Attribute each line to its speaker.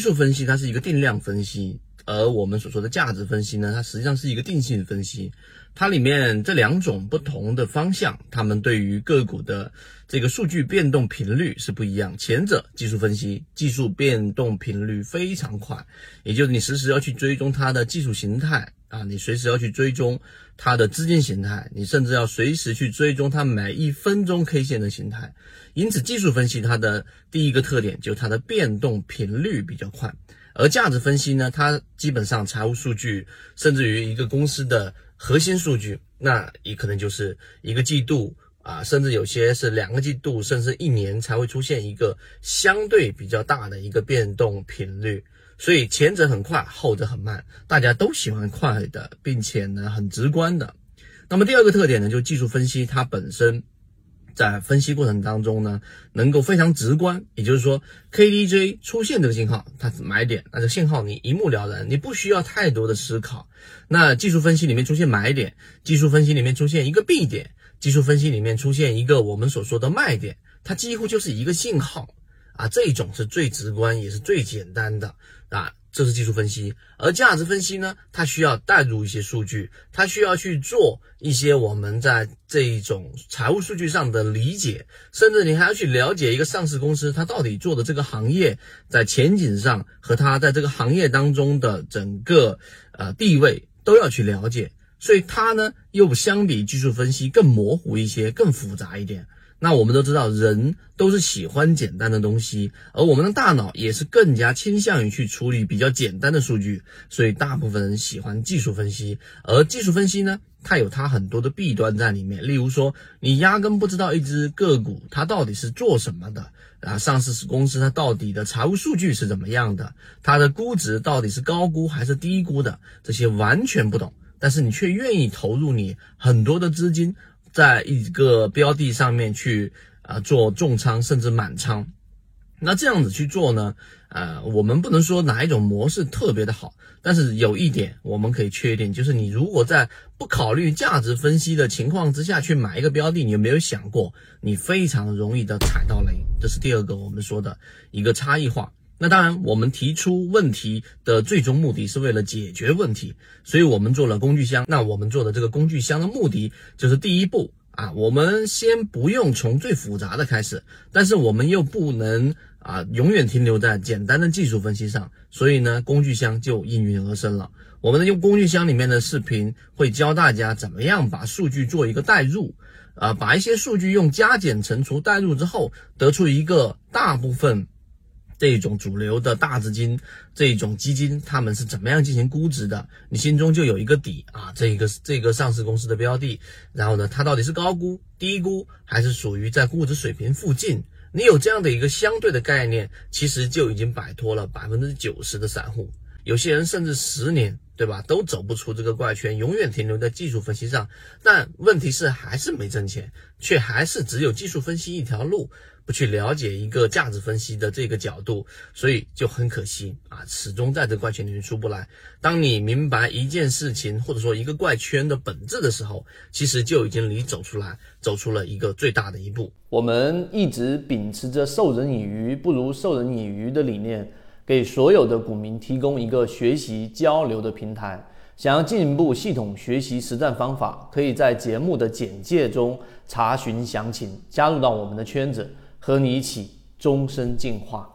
Speaker 1: 技术分析它是一个定量分析，而我们所说的价值分析呢，它实际上是一个定性分析。它里面这两种不同的方向，它们对于个股的这个数据变动频率是不一样。前者技术分析，技术变动频率非常快，也就是你实时要去追踪它的技术形态啊，你随时要去追踪它的资金形态，你甚至要随时去追踪它每一分钟 K 线的形态。因此，技术分析它的第一个特点就是它的变动频率比较快，而价值分析呢，它基本上财务数据，甚至于一个公司的。核心数据，那也可能就是一个季度啊，甚至有些是两个季度，甚至一年才会出现一个相对比较大的一个变动频率。所以前者很快，后者很慢，大家都喜欢快的，并且呢很直观的。那么第二个特点呢，就是技术分析它本身。在分析过程当中呢，能够非常直观，也就是说，KDJ 出现这个信号，它是买点，那这信号你一目了然，你不需要太多的思考。那技术分析里面出现买点，技术分析里面出现一个 B 点，技术分析里面出现一个我们所说的卖点，它几乎就是一个信号啊，这种是最直观也是最简单的啊。这是技术分析，而价值分析呢？它需要带入一些数据，它需要去做一些我们在这一种财务数据上的理解，甚至你还要去了解一个上市公司它到底做的这个行业在前景上和它在这个行业当中的整个呃地位都要去了解，所以它呢又相比技术分析更模糊一些，更复杂一点。那我们都知道，人都是喜欢简单的东西，而我们的大脑也是更加倾向于去处理比较简单的数据，所以大部分人喜欢技术分析。而技术分析呢，它有它很多的弊端在里面，例如说，你压根不知道一只个股它到底是做什么的啊，上市公司它到底的财务数据是怎么样的，它的估值到底是高估还是低估的，这些完全不懂，但是你却愿意投入你很多的资金。在一个标的上面去啊做重仓甚至满仓，那这样子去做呢？呃，我们不能说哪一种模式特别的好，但是有一点我们可以确定，就是你如果在不考虑价值分析的情况之下去买一个标的，你有没有想过你非常容易的踩到雷？这是第二个我们说的一个差异化。那当然，我们提出问题的最终目的是为了解决问题，所以我们做了工具箱。那我们做的这个工具箱的目的就是第一步啊，我们先不用从最复杂的开始，但是我们又不能啊永远停留在简单的技术分析上，所以呢，工具箱就应运而生了。我们用工具箱里面的视频会教大家怎么样把数据做一个代入，啊，把一些数据用加减乘除代入之后，得出一个大部分。这种主流的大资金，这种基金，他们是怎么样进行估值的？你心中就有一个底啊，这个这个上市公司的标的，然后呢，它到底是高估、低估，还是属于在估值水平附近？你有这样的一个相对的概念，其实就已经摆脱了百分之九十的散户。有些人甚至十年，对吧，都走不出这个怪圈，永远停留在技术分析上。但问题是，还是没挣钱，却还是只有技术分析一条路。去了解一个价值分析的这个角度，所以就很可惜啊，始终在这怪圈里面出不来。当你明白一件事情或者说一个怪圈的本质的时候，其实就已经离走出来，走出了一个最大的一步。
Speaker 2: 我们一直秉持着授人以鱼不如授人以渔的理念，给所有的股民提供一个学习交流的平台。想要进一步系统学习实战方法，可以在节目的简介中查询详情，加入到我们的圈子。和你一起终身进化。